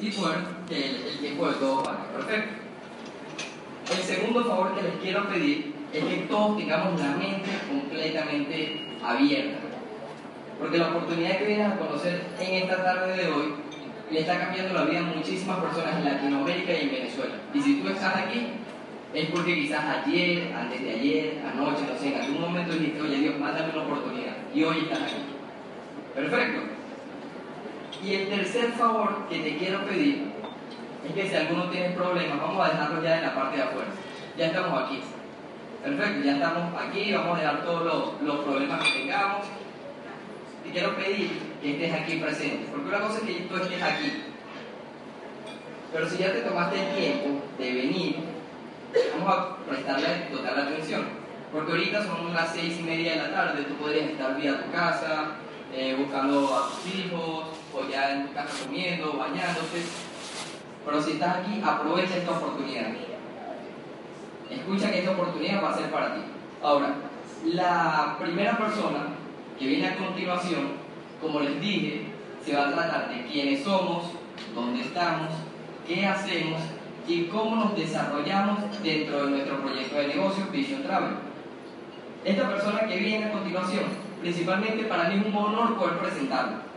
y poder que el, tiempo de todos vaya perfecto. El segundo favor que les quiero pedir es que todos tengamos la mente completamente abierta. Porque la oportunidad que vienes a conocer en esta tarde de hoy le está cambiando la vida a muchísimas personas en Latinoamérica y en Venezuela. Y si tú estás aquí, es porque quizás ayer, antes de ayer, anoche, no sé, en algún momento dijiste, oye Dios, mándame una oportunidad. Y hoy estás aquí. Perfecto. Y el tercer favor que te quiero pedir es que si alguno tiene problemas, vamos a dejarlo ya en la parte de afuera. Ya estamos aquí. Perfecto, ya estamos aquí, vamos a dejar todos los, los problemas que tengamos. Y quiero pedir que estés aquí presente, porque una cosa es que tú estés aquí. Pero si ya te tomaste el tiempo de venir, vamos a prestarle total atención. Porque ahorita son las seis y media de la tarde, tú podrías estar vía tu casa, eh, buscando a tus hijos, o ya en tu casa comiendo, bañándote. Pero si estás aquí, aprovecha esta oportunidad. Escucha que esta oportunidad va a ser para ti. Ahora, la primera persona que viene a continuación, como les dije, se va a tratar de quiénes somos, dónde estamos, qué hacemos y cómo nos desarrollamos dentro de nuestro proyecto de negocio Vision Travel. Esta persona que viene a continuación, principalmente para mí es un honor poder presentarlo,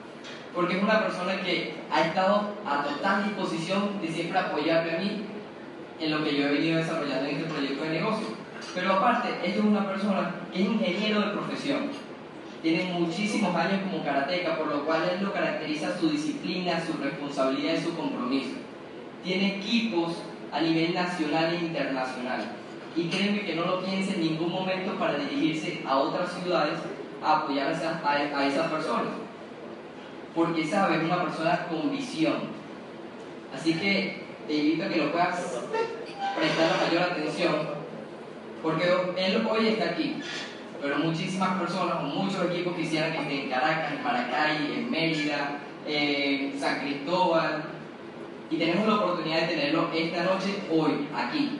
porque es una persona que ha estado a total disposición de siempre apoyarme a mí en lo que yo he venido desarrollando en este proyecto de negocio. Pero aparte, esta es una persona que es ingeniero de profesión, tiene muchísimos años como karateca, por lo cual él lo caracteriza su disciplina, su responsabilidad y su compromiso. Tiene equipos a nivel nacional e internacional. Y créeme que no lo piensa en ningún momento para dirigirse a otras ciudades a apoyar a esas personas. Porque sabe, es una persona con visión. Así que te invito a que lo puedas prestar la mayor atención. Porque él hoy está aquí, pero muchísimas personas muchos equipos quisieran que esté en Caracas, en Maracay, en Mérida, en San Cristóbal. Y tenemos la oportunidad de tenerlo esta noche, hoy, aquí.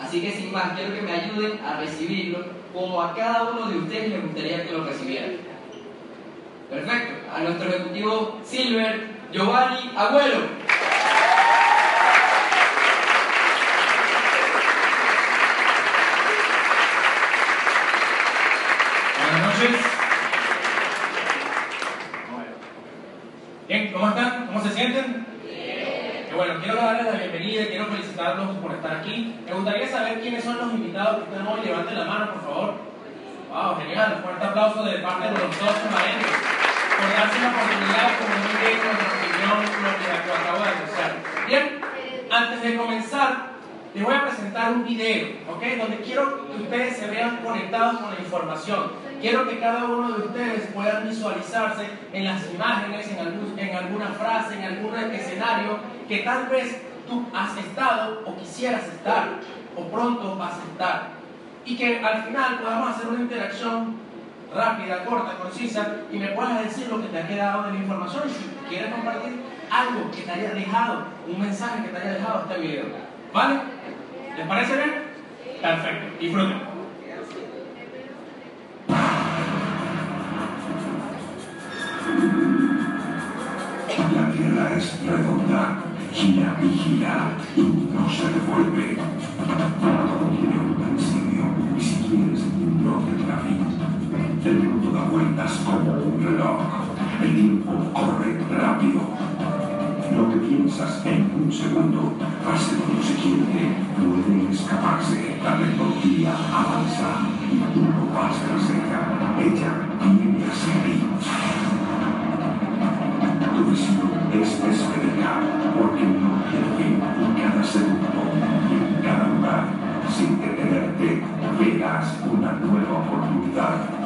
Así que sin más, quiero que me ayuden a recibirlo como a cada uno de ustedes les gustaría que lo recibieran. Perfecto. A nuestro ejecutivo Silver, Giovanni Agüero. Bien, ¿cómo están? ¿Cómo se sienten? Bien. bueno, quiero darles la bienvenida y quiero felicitarlos por estar aquí. Me gustaría saber quiénes son los invitados que están hoy. Levanten la mano, por favor. Wow, genial. Un fuerte aplauso de parte de los dos maestros por darse la oportunidad, como muy bien, nuestra opinión, lo que acabo de anunciar. Bien, antes de comenzar, les voy a presentar un video, ¿ok? Donde quiero que ustedes se vean conectados con la información. Quiero que cada uno de ustedes puedan visualizarse en las imágenes, en, en alguna frase, en algún escenario que tal vez tú has estado o quisieras estar o pronto vas a estar. Y que al final podamos hacer una interacción rápida, corta, concisa y me puedas decir lo que te ha quedado de la información si quieres compartir algo que te haya dejado, un mensaje que te haya dejado este video. ¿Vale? ¿Les parece bien? Perfecto. Disfruten. La tierra es redonda, gira y gira y no se devuelve. Todo tiene un principio y si quieres no te tráfico. El mundo da vueltas como un reloj. El tiempo corre rápido. Lo que piensas en un segundo, pase como se quiere, puede escaparse. La tecnología avanza y tú no vas tras ella. Ella viene hacia ti tu visión es esférica, porque no tiene fin en cada segundo y en cada lugar. Sin detenerte, verás una nueva oportunidad.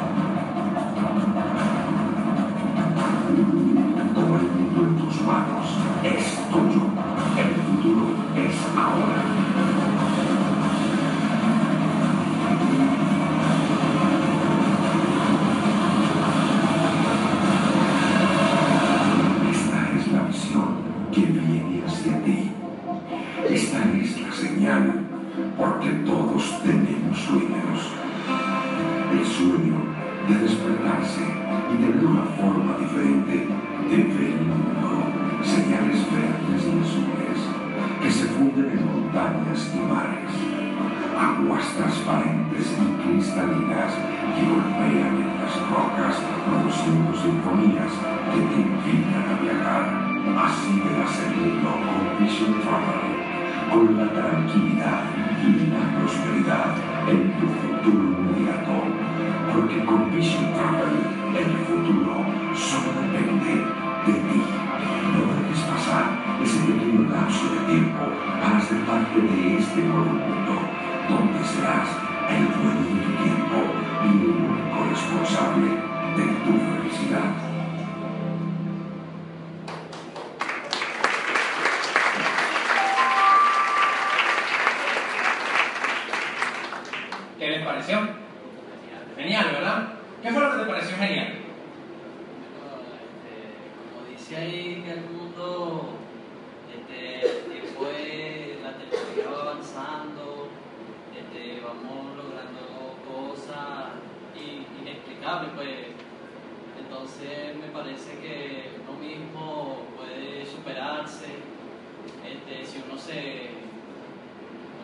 Se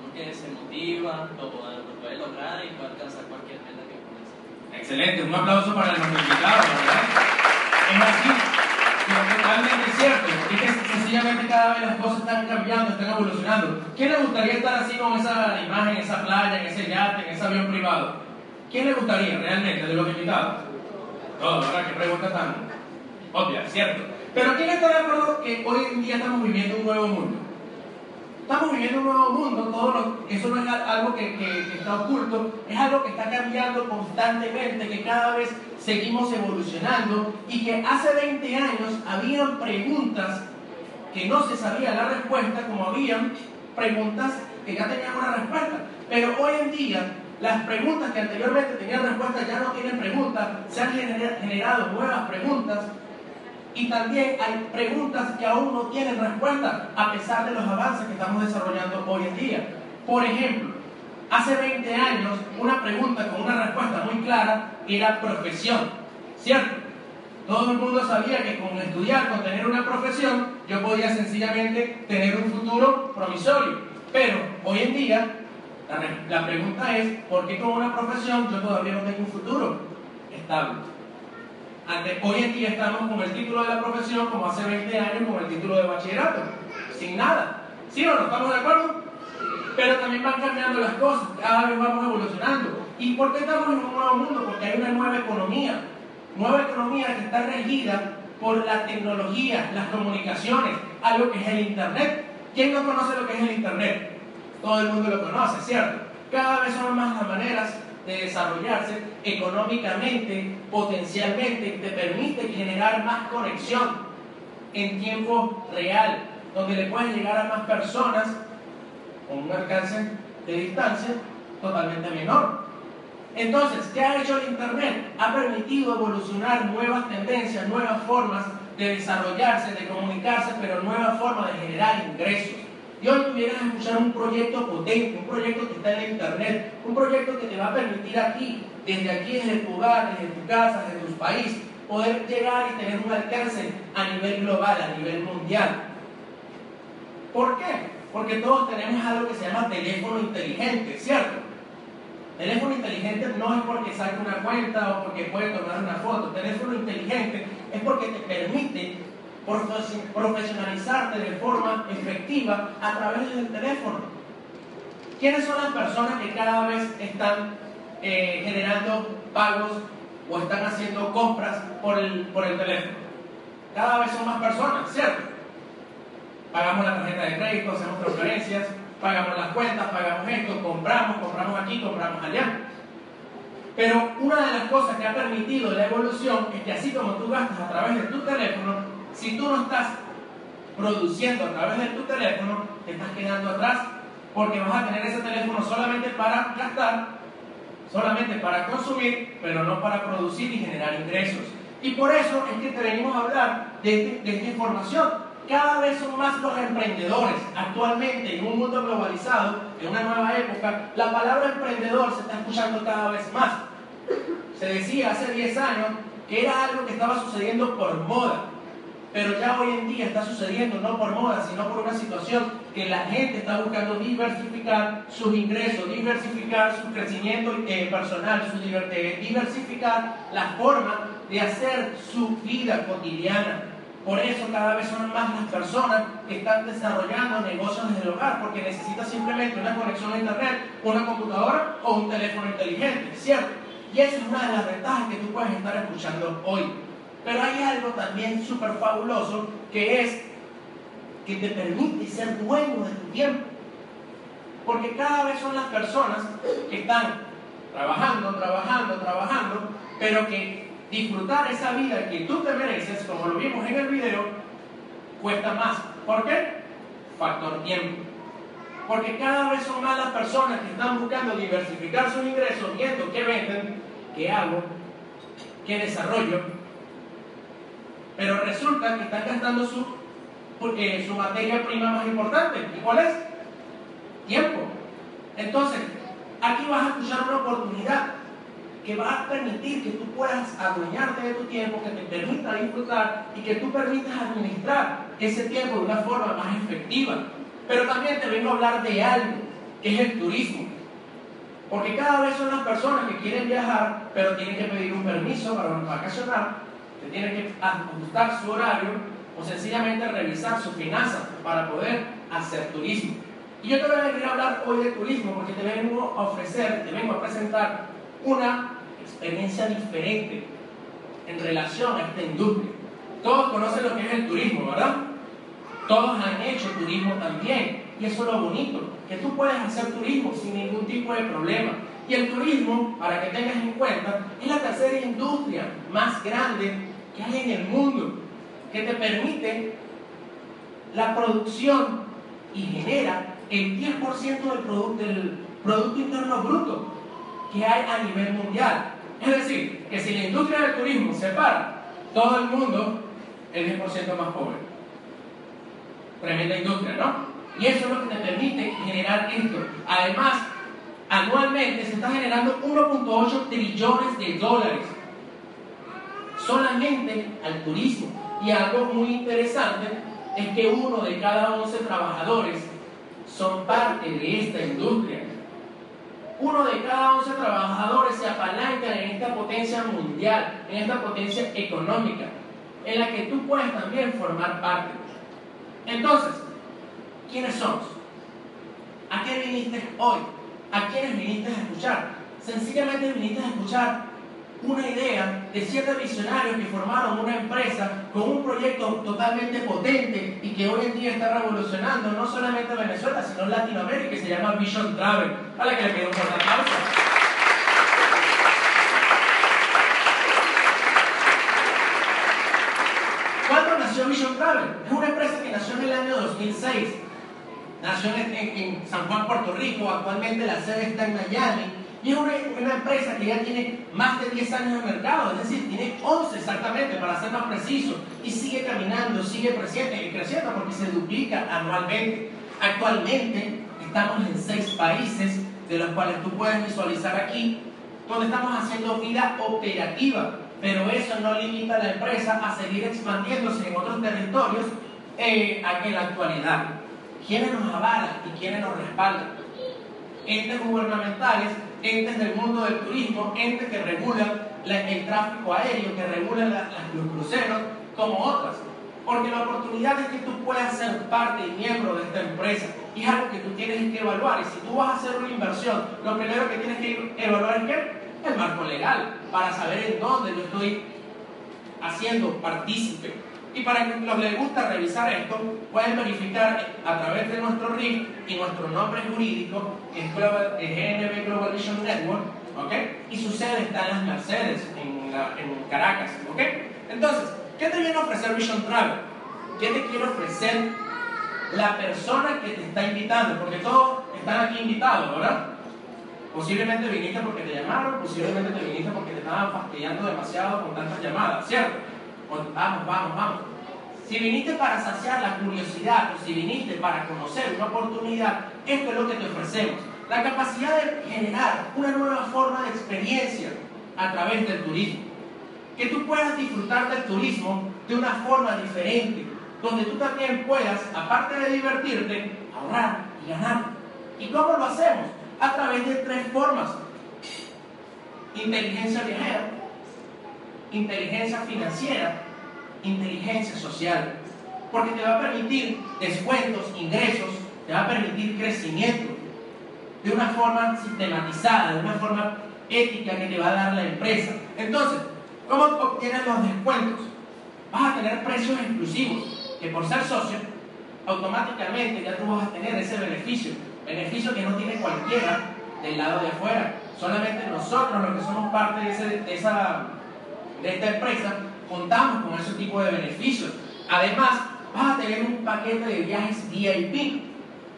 uno que se motiva, lo, lo puede lograr y puede alcanzar cualquier meta que pone. Excelente, un aplauso para nuestro invitado, ¿verdad? Es así, pero totalmente cierto. Es que sencillamente cada vez las cosas están cambiando, están evolucionando. ¿Quién le gustaría estar así con esa imagen, en esa playa, en ese yate, en ese avión privado? ¿Quién le gustaría realmente de los invitados? Todos, ¿verdad? Qué pregunta tan obvia, ¿cierto? Pero ¿quién está de acuerdo que hoy en día estamos viviendo un nuevo mundo? Estamos viviendo un nuevo mundo, todo lo- eso no es al- algo que, que- está oculto, es algo que está cambiando constantemente, que cada vez seguimos evolucionando y que hace 20 años habían preguntas que no se sabía la respuesta, como habían preguntas que ya tenían una respuesta. Pero hoy en día, las preguntas que anteriormente tenían respuesta ya no tienen preguntas, se han genera- generado nuevas preguntas y también hay preguntas que aún no tienen respuesta a pesar de los avances que estamos desarrollando hoy en día. Por ejemplo, hace 20 años una pregunta con una respuesta muy clara era profesión, ¿cierto? Todo el mundo sabía que con estudiar, con tener una profesión, yo podía sencillamente tener un futuro promisorio. Pero hoy en día la, la pregunta es, ¿por qué con una profesión yo todavía no tengo un futuro estable? Hoy en día estamos con el título de la profesión como hace 20 años con el título de bachillerato, sin nada. ¿Sí o no? ¿Estamos de acuerdo? Pero también van cambiando las cosas, cada vez vamos evolucionando. ¿Y por qué estamos en un nuevo mundo? Porque hay una nueva economía, nueva economía que está regida por la tecnología, las comunicaciones, algo que es el Internet. ¿Quién no conoce lo que es el Internet? Todo el mundo lo conoce, ¿cierto? Cada vez son más las maneras de desarrollarse económicamente, potencialmente, te permite generar más conexión en tiempo real, donde le puedes llegar a más personas con un alcance de distancia totalmente menor. Entonces, ¿qué ha hecho el Internet? Ha permitido evolucionar nuevas tendencias, nuevas formas de desarrollarse, de comunicarse, pero nuevas formas de generar ingresos. Y hoy pudieras escuchar un proyecto potente, un proyecto que está en Internet, un proyecto que te va a permitir a ti, desde aquí, desde tu hogar, desde tu casa, desde tu país, poder llegar y tener un alcance a nivel global, a nivel mundial. ¿Por qué? Porque todos tenemos algo que se llama teléfono inteligente, ¿cierto? Teléfono inteligente no es porque saque una cuenta o porque puede tomar una foto. Teléfono inteligente es porque te permite profesionalizarte de forma efectiva a través del teléfono. ¿Quiénes son las personas que cada vez están eh, generando pagos o están haciendo compras por el, por el teléfono? Cada vez son más personas, ¿cierto? Pagamos la tarjeta de crédito, hacemos transferencias, pagamos las cuentas, pagamos esto, compramos, compramos aquí, compramos allá. Pero una de las cosas que ha permitido la evolución es que así como tú gastas a través de tu teléfono, si tú no estás produciendo a través de tu teléfono, te estás quedando atrás porque vas a tener ese teléfono solamente para gastar, solamente para consumir, pero no para producir y generar ingresos. Y por eso es que te venimos a hablar de, este- esta información. Cada vez son más los emprendedores. Actualmente, en un mundo globalizado, en una nueva época, la palabra emprendedor se está escuchando cada vez más. Se decía hace 10 años que era algo que estaba sucediendo por moda. Pero ya hoy en día está sucediendo no por moda, sino por una situación que la gente está buscando diversificar sus ingresos, diversificar su crecimiento eh, personal, su eh, diversificar la forma de hacer su vida cotidiana. Por eso cada vez son más las personas que están desarrollando negocios desde el hogar, porque necesita simplemente una conexión a internet, una computadora o un teléfono inteligente, ¿cierto? Y esa es una de las ventajas que tú puedes estar escuchando hoy. Pero hay algo también súper fabuloso que es que te permite ser dueño de tu tiempo. Porque cada vez son las personas que están trabajando, trabajando, trabajando, pero que disfrutar esa vida que tú te mereces, como lo vimos en el video, cuesta más. ¿Por qué? Factor tiempo. Porque cada vez son más las personas que están buscando diversificar sus ingresos, viendo qué venden, qué hago, qué desarrollo, pero resulta que están gastando su, eh, su materia prima más importante. ¿Y cuál es? Tiempo. Entonces, aquí vas a escuchar una oportunidad que va a permitir que tú puedas adueñarte de tu tiempo, que te permita disfrutar y que tú permitas administrar ese tiempo de una forma más efectiva. Pero también te vengo a hablar de algo, que es el turismo. Porque cada vez son las personas que quieren viajar, pero tienen que pedir un permiso para vacacionar tiene que ajustar su horario o sencillamente revisar sus finanzas para poder hacer turismo. Y yo te voy a venir a hablar hoy de turismo porque te vengo a ofrecer, te vengo a presentar una experiencia diferente en relación a esta industria. Todos conocen lo que es el turismo, ¿verdad? Todos han hecho turismo también. Y eso es lo bonito, que tú puedes hacer turismo sin ningún tipo de problema. Y el turismo, para que tengas en cuenta, es la tercera industria más grande que hay en el mundo que te permite la producción y genera el 10% del, del Producto Interno Bruto que hay a nivel mundial. Es decir, que si la industria del turismo se para, todo el mundo es 10% más pobre. Tremenda industria, ¿no? Y eso es lo que te permite generar esto. Además, anualmente se está generando 1.8 trillones de dólares solamente al turismo. Y algo muy interesante es que uno de cada 11 trabajadores son parte de esta industria. Uno de cada 11 trabajadores se apalancan en esta potencia mundial, en esta potencia económica, en la que tú puedes también formar parte. Entonces, ¿quiénes somos? ¿A qué viniste hoy? ¿A quiénes viniste a escuchar? Sencillamente viniste a escuchar una idea de siete visionarios que formaron una empresa con un proyecto totalmente potente y que hoy en día está revolucionando no solamente Venezuela, sino Latinoamérica, que se llama Vision Travel, a la que le pido un fuerte aplauso. ¿Cuándo nació Vision Travel? Es una empresa que nació en el año 2006. Nació en, en San Juan, Puerto Rico, actualmente la sede está en Miami y es una, empresa que ya tiene más de 10 años de mercado, es decir, tiene 11 exactamente, para ser más preciso, y sigue caminando, sigue creciendo, creciendo porque se duplica anualmente. Actualmente estamos en 6 países, de los cuales tú puedes visualizar aquí, donde estamos haciendo vida operativa, pero eso no limita a la empresa a seguir expandiéndose en otros territorios eh, en la actualidad. ¿Quiénes nos avalan y quiénes nos respaldan? Entes gubernamentales entes del mundo del turismo, entes que regulan el tráfico aéreo, que regulan los cruceros, como otras. Porque la oportunidad es que tú puedas ser parte y miembro de esta empresa. Y es algo que tú tienes que evaluar. Y si tú vas a hacer una inversión, lo primero que tienes que evaluar es? El marco legal, para saber en dónde yo estoy haciendo partícipe y para que los les gusta revisar esto, pueden verificar a través de nuestro RIF y nuestro nombre jurídico, que es GNB Global Vision Network, ¿ok? Y su sede está en las Mercedes, en, Caracas, ¿ok? Entonces, ¿qué te viene a ofrecer Vision Travel? ¿Qué te quiere ofrecer la persona que te está invitando? Porque todos están aquí invitados, ¿verdad? Posiblemente viniste porque te llamaron, posiblemente te viniste porque te estaban fastidiando demasiado con tantas llamadas, ¿cierto? Vamos, vamos, vamos. Si viniste para saciar la curiosidad o si viniste para conocer una oportunidad, esto es lo que te ofrecemos. La capacidad de generar una nueva forma de experiencia a través del turismo. que tú puedas disfrutar del turismo de una forma diferente, donde tú también puedas, aparte de divertirte, ahorrar y ganar. ¿Y cómo lo hacemos? A través de tres formas. Inteligencia viajera, inteligencia financiera, inteligencia social. Porque te va a permitir descuentos, ingresos, te va a permitir crecimiento de una forma sistematizada, de una forma ética que te va a dar la empresa. Entonces, ¿cómo obtienes los descuentos? Vas a tener precios exclusivos, que por ser socio, automáticamente ya tú vas a tener ese beneficio, beneficio que no tiene cualquiera del lado de afuera. Solamente nosotros, los que somos parte de, de, esa, de esta empresa, contamos con ese tipo de beneficios. Además, vas a tener un paquete de viajes VIP,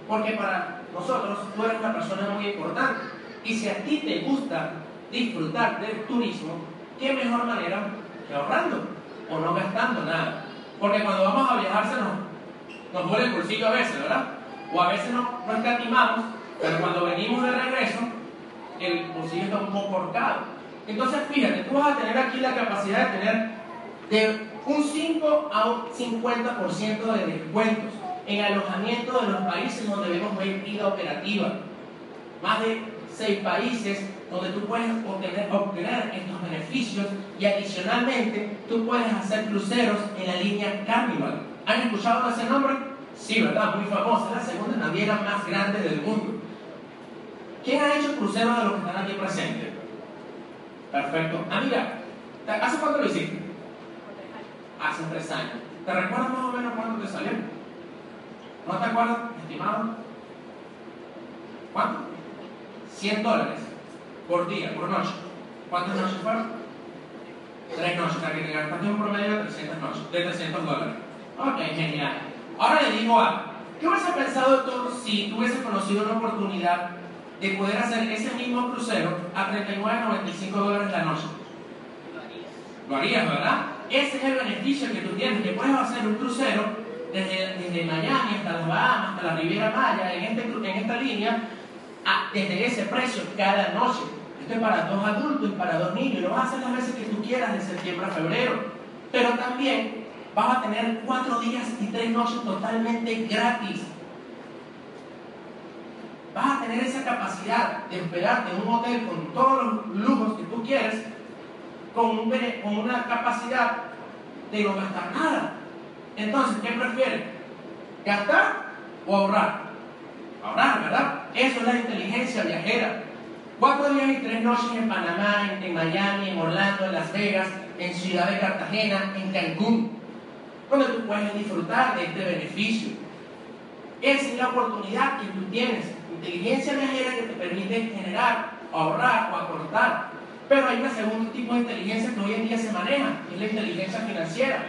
porque para nosotros tú eres una persona muy importante. Y si a ti te gusta disfrutar del turismo, ¿qué mejor manera que ahorrando o no gastando nada? Porque cuando vamos a viajar se nos, nos duele el bolsillo a veces, ¿verdad? O a veces no, no escatimamos, pero cuando venimos de regreso, el bolsillo está un poco cortado. Entonces, fíjate, tú vas a tener aquí la capacidad de tener de un 5 a un 50% de descuentos en alojamiento de los países donde vemos vida operativa. Más de seis países donde tú puedes obtener, obtener estos beneficios y adicionalmente tú puedes hacer cruceros en la línea Carnival. ¿Han escuchado ese nombre? Sí, ¿verdad? Muy famosa, la segunda naviera más grande del mundo. ¿Quién ha hecho cruceros de los que están aquí presentes? Perfecto. Amiga, ¿hace cuánto lo hiciste? Hace tres años. ¿Te recuerdas más o menos cuándo te salió? ¿No te acuerdas, estimado? ¿Cuánto? 100 dólares por día, por noche. ¿Cuántas noches fueron? Tres noches, o que te gastaste un promedio de 300, noches, de 300 dólares. Ok, genial. Ahora le digo algo. ¿Qué hubiese pensado tú si tú hubieses conocido una oportunidad de poder hacer ese mismo crucero a 39.95 dólares la noche? Lo harías, ¿verdad? Ese es el beneficio que tú tienes, que puedes hacer un crucero desde, desde Miami hasta las Bahamas, hasta la Riviera Maya, en, este, en esta línea, desde ese precio cada noche. Esto es para dos adultos y para dos niños. Lo vas a hacer las veces que tú quieras de septiembre a febrero. Pero también vas a tener cuatro días y tres noches totalmente gratis. Vas a tener esa capacidad de hospedarte en un hotel con todos los lujos que tú quieres, con, una capacidad de no gastar nada. Entonces, ¿qué prefieres? ¿Gastar o ahorrar? Ahorrar, ¿verdad? Eso es la inteligencia viajera. Cuatro días y tres noches en Panamá, en, Miami, en Orlando, en Las Vegas, en Ciudad de Cartagena, en Cancún, donde tú puedes disfrutar de este beneficio. Esa es la oportunidad que tú tienes. Inteligencia viajera que te permite generar, ahorrar o aportar. Pero hay un segundo tipo de inteligencia que hoy en día se maneja, que es la inteligencia financiera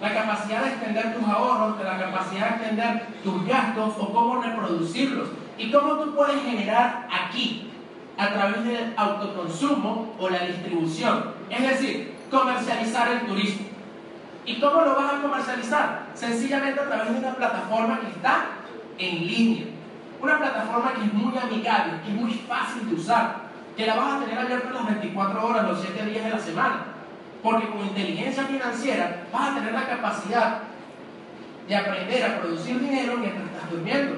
la capacidad de extender tus ahorros, la capacidad de extender tus gastos o cómo reproducirlos. Y cómo tú puedes generar aquí, a través del autoconsumo o la distribución. Es decir, comercializar el turismo. ¿Y cómo lo vas a comercializar? Sencillamente a través de una plataforma que está en línea. Una plataforma que es muy amigable, que es muy fácil de usar, que la vas a tener abierta las 24 horas, los 7 días de la semana porque con inteligencia financiera vas a tener la capacidad de aprender a producir dinero mientras estás durmiendo.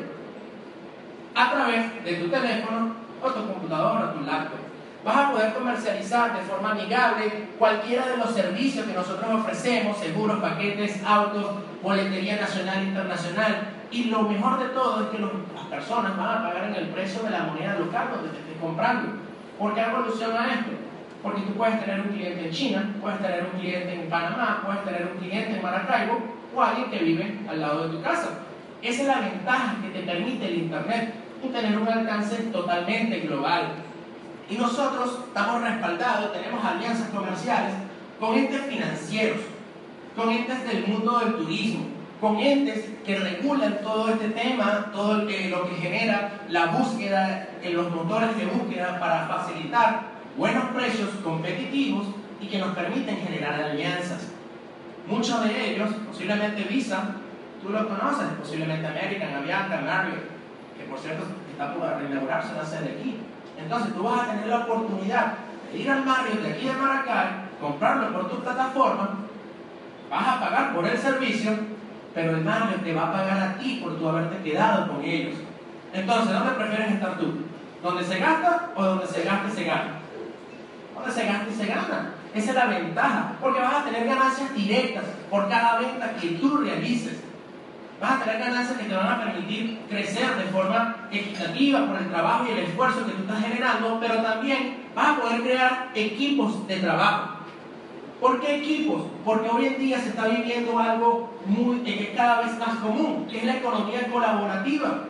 A través de tu teléfono o tu computadora o tu laptop. Vas a poder comercializar de forma amigable cualquiera de los servicios que nosotros ofrecemos, seguros, paquetes, autos, boletería nacional e internacional. Y lo mejor de todo es que las personas van a pagar en el precio de la moneda local donde te estés comprando. ¿Por qué evoluciona esto? Porque tú puedes tener un cliente en China, puedes tener un cliente en Panamá, puedes tener un cliente en Maracaibo o alguien que vive al lado de tu casa. Esa es la ventaja que te permite el Internet y tener un alcance totalmente global. Y nosotros estamos respaldados, tenemos alianzas comerciales con entes financieros, con entes del mundo del turismo, con entes que regulan todo este tema, todo lo que, lo que genera la búsqueda en los motores de búsqueda para facilitar buenos precios competitivos y que nos permiten generar alianzas. Muchos de ellos, posiblemente Visa, tú los conoces, posiblemente American, Avianca, Marriott, que por cierto está por reinaugurarse la sede aquí. Entonces tú vas a tener la oportunidad de ir al Marriott de aquí de Maracay, comprarlo por tu plataforma, vas a pagar por el servicio, pero el manager te va a pagar a ti por tu haberte quedado con ellos. Entonces, ¿dónde prefieres estar tú? ¿Donde se gasta o donde se gasta y se gana? Donde se gasta y se gana. Esa es la ventaja, porque vas a tener ganancias directas por cada venta que tú realices. Vas a tener ganancias que te van a permitir crecer de forma equitativa por el trabajo y el esfuerzo que tú estás generando, pero también vas a poder crear equipos de trabajo. ¿Por qué equipos? Porque hoy en día se está viviendo algo muy, que es cada vez más común, que es la economía colaborativa.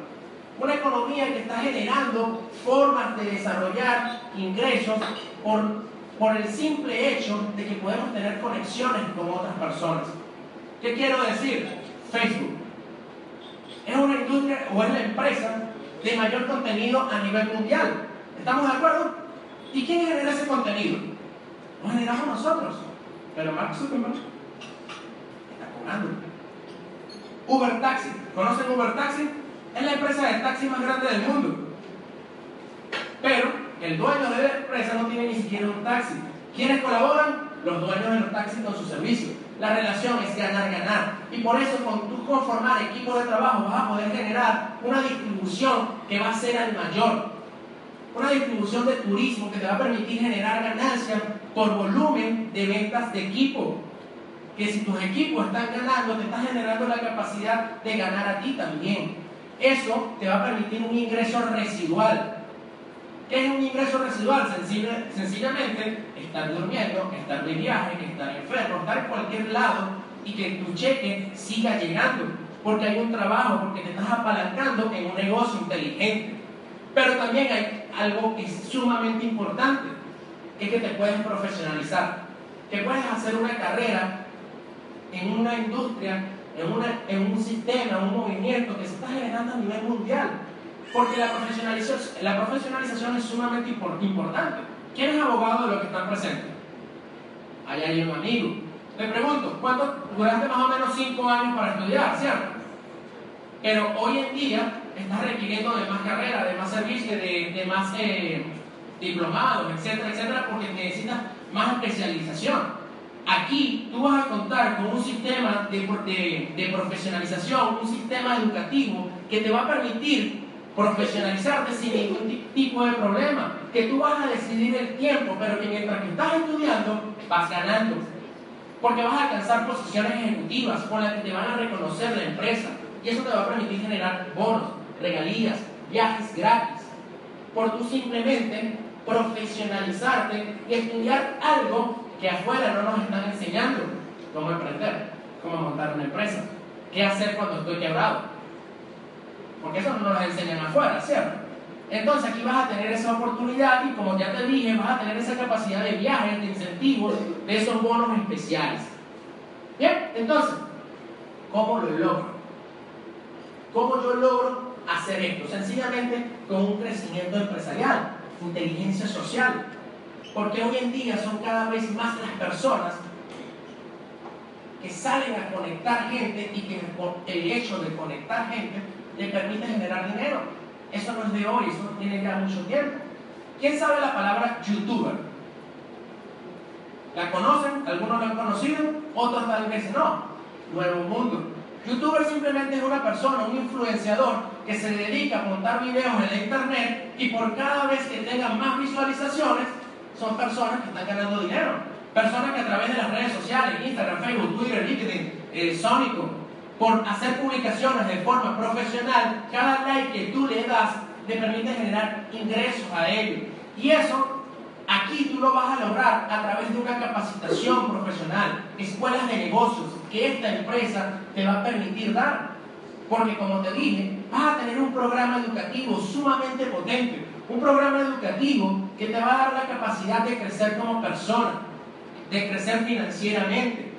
Una economía que está generando formas de desarrollar ingresos por, por el simple hecho de que podemos tener conexiones con otras personas. ¿Qué quiero decir? Facebook es una industria o es la empresa de mayor contenido a nivel mundial. ¿Estamos de acuerdo? ¿Y quién genera ese contenido? Lo generamos nosotros. Pero Mark Zuckerberg está cobrando. Uber Taxi. ¿Conocen Uber Taxi? Es la empresa de taxi más grande del mundo. Pero el dueño de la empresa no tiene ni siquiera un taxi. ¿Quiénes colaboran? Los dueños de los taxis con su servicio. La relación es ganar-ganar. Y por eso, con tú conformar equipos de trabajo, vas a poder generar una distribución que va a ser al mayor. Una distribución de turismo que te va a permitir generar ganancias por volumen de ventas de equipo. Que si tus equipos están ganando, te estás generando la capacidad de ganar a ti también. Eso te va a permitir un ingreso residual. ¿Qué es un ingreso residual? sencillamente estar durmiendo, estar de viaje, estar enfermo, estar en cualquier lado y que tu cheque siga llegando. Porque hay un trabajo, porque te estás apalancando en un negocio inteligente. Pero también hay algo que es sumamente importante, es que te puedes profesionalizar, que puedes hacer una carrera en una industria, en, una, en un sistema, un movimiento que se está generando a nivel mundial. Porque la profesionalización, la profesionalización es sumamente importante. ¿Quién es abogado de los que están presentes? Allá hay un amigo. Le pregunto, ¿cuánto duraste más o menos cinco años para estudiar, cierto? Pero hoy en día estás requiriendo de más carrera, de más servicios, de, más eh, diplomados, etcétera, etcétera, porque necesitas más especialización. Aquí tú vas a contar con un sistema de, de, de profesionalización, un sistema educativo que te va a permitir profesionalizarte sin ningún tipo de problema, que tú vas a decidir el tiempo, pero que mientras que estás estudiando vas ganando, porque vas a alcanzar posiciones ejecutivas con las que te van a reconocer la empresa y eso te va a permitir generar bonos, regalías, viajes gratis, por tú simplemente profesionalizarte y estudiar algo que afuera no nos están enseñando, cómo emprender, cómo montar una empresa, qué hacer cuando estoy quebrado porque eso no nos enseñan afuera, ¿cierto? Entonces aquí vas a tener esa oportunidad y como ya te dije, vas a tener esa capacidad de viajes, de incentivos, de esos bonos especiales. Bien, entonces, ¿cómo lo logro? ¿Cómo yo logro hacer esto? Sencillamente con un crecimiento empresarial, inteligencia social. Porque hoy en día son cada vez más las personas que salen a conectar gente y que el hecho de conectar gente le permite generar dinero. Eso no es de hoy, eso tiene ya mucho tiempo. ¿Quién sabe la palabra youtuber? ¿La conocen? ¿Algunos la han conocido? Otros tal vez no. Nuevo mundo. Youtuber simplemente es una persona, un influenciador que se dedica a montar videos en la internet y por cada vez que tengan más visualizaciones son personas que están ganando dinero. Personas que a través de las redes sociales, Instagram, Facebook, Twitter, LinkedIn, eh, Sónico, por hacer publicaciones de forma profesional, cada like que tú le das te permite generar ingresos a ellos. Y eso aquí tú lo vas a lograr a través de una capacitación profesional, escuelas de negocios que esta empresa te va a permitir dar. Porque como te dije, vas a tener un programa educativo sumamente potente, un programa educativo que te va a dar la capacidad de crecer como persona, de crecer financieramente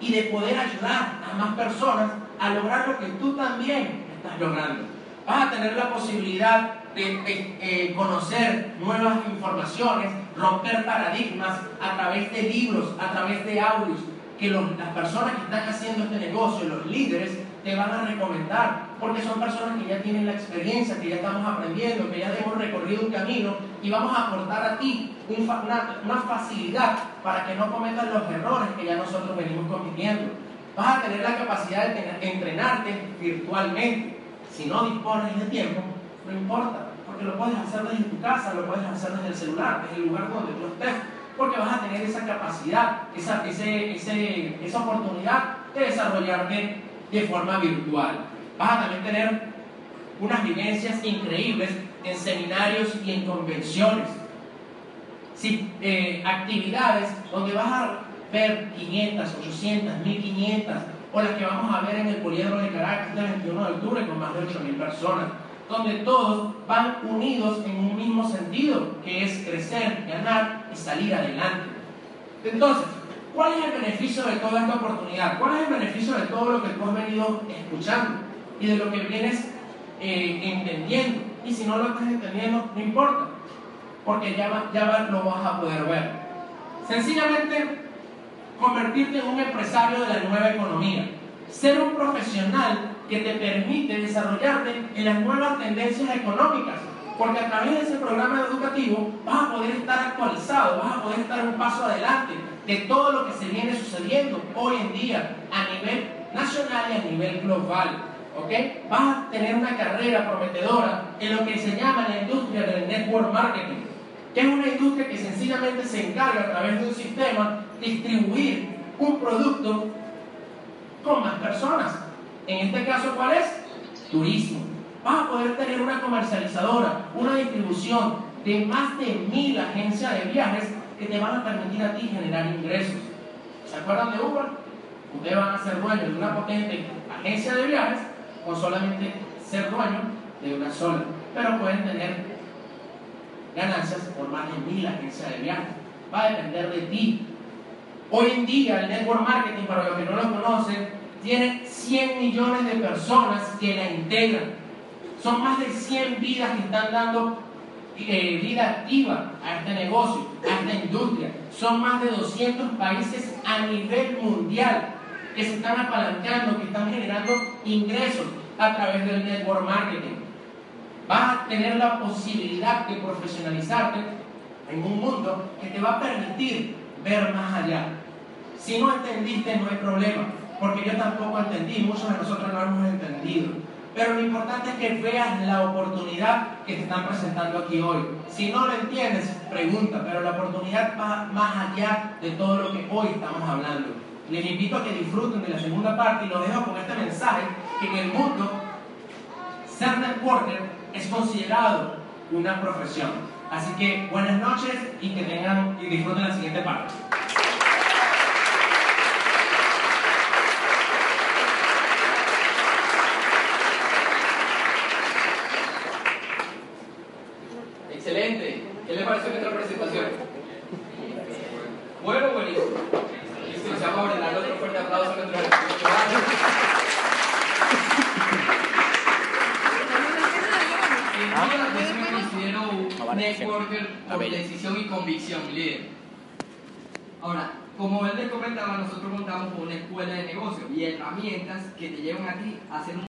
y de poder ayudar a más personas a lograr lo que tú también estás logrando. Vas a tener la posibilidad de, eh, conocer nuevas informaciones, romper paradigmas a través de libros, a través de audios, que las personas que están haciendo este negocio, los líderes, te van a recomendar, porque son personas que ya tienen la experiencia, que ya estamos aprendiendo, que ya hemos recorrido un camino y vamos a aportar a ti una, facilidad para que no cometas los errores que ya nosotros venimos cometiendo. Vas a tener la capacidad de entrenarte virtualmente. Si no dispones de tiempo, no importa, porque lo puedes hacer desde tu casa, lo puedes hacer desde el celular, desde el lugar donde tú estés, porque vas a tener esa capacidad, esa, ese, esa oportunidad de desarrollarte de forma virtual. Vas a también tener unas vivencias increíbles en seminarios y en convenciones. Eh, actividades donde vas a ver 500, 800, 1500 o las que vamos a ver en el Poliedro de Caracas el 21 de octubre con más de 8000 personas donde todos van unidos en un mismo sentido, que es crecer, ganar salir adelante. Entonces, ¿cuál es el beneficio de toda esta oportunidad? ¿Cuál es el beneficio de todo lo que tú has venido escuchando y de lo que vienes eh, entendiendo? Y si no lo estás entendiendo, no importa, porque ya, ya lo vas a poder ver. Sencillamente, convertirte en un empresario de la nueva economía, ser un profesional que te permite desarrollarte en las nuevas tendencias económicas. Porque a través de ese programa educativo vas a poder estar actualizado, vas a poder estar un paso adelante de todo lo que se viene sucediendo hoy en día a nivel nacional y a nivel global. ¿ok? Vas a tener una carrera prometedora en lo que se llama la industria del network marketing, que es una industria que sencillamente se encarga a través de un sistema distribuir un producto con más personas. En este caso, ¿cuál es? Turismo. Vas a poder tener una comercializadora, una distribución de más de mil agencias de viajes que te van a permitir a ti generar ingresos. ¿Se acuerdan de Uber? Ustedes van a ser dueños de una potente agencia de viajes con solamente ser dueños de una sola. Pero pueden tener ganancias por más de mil agencias de viajes. Va a depender de ti. Hoy en día el network marketing, para los que no lo conocen, tiene 100 millones de personas que la integran. Son más de 100 vidas que están dando eh, vida activa a este negocio, a esta industria. Son más de 200 países a nivel mundial que se están apalancando, que están generando ingresos a través del network marketing. Vas a tener la posibilidad de profesionalizarte en un mundo que te va a permitir ver más allá. Si no entendiste, no hay problema porque yo tampoco entendí, muchos de nosotros no hemos entendido. Pero lo importante es que veas la oportunidad que te están presentando aquí hoy. Si no lo entiendes, pregunta, pero la oportunidad va más allá de todo lo que hoy estamos hablando. Les invito a que disfruten de la segunda parte y lo dejo con este mensaje que en el mundo ser networker es considerado una profesión. Así que buenas noches y que tengan y disfruten la siguiente parte. ¿Qué le pareció nuestra presentación? Bueno, buenísimo. Listo, se vamos a brindar otro fuerte aplauso a nuestro Yo me considero un networker por decisión y convicción, líder. Ahora, como él les comentaba, nosotros montamos una escuela de negocios y herramientas que te llevan a ti a hacer un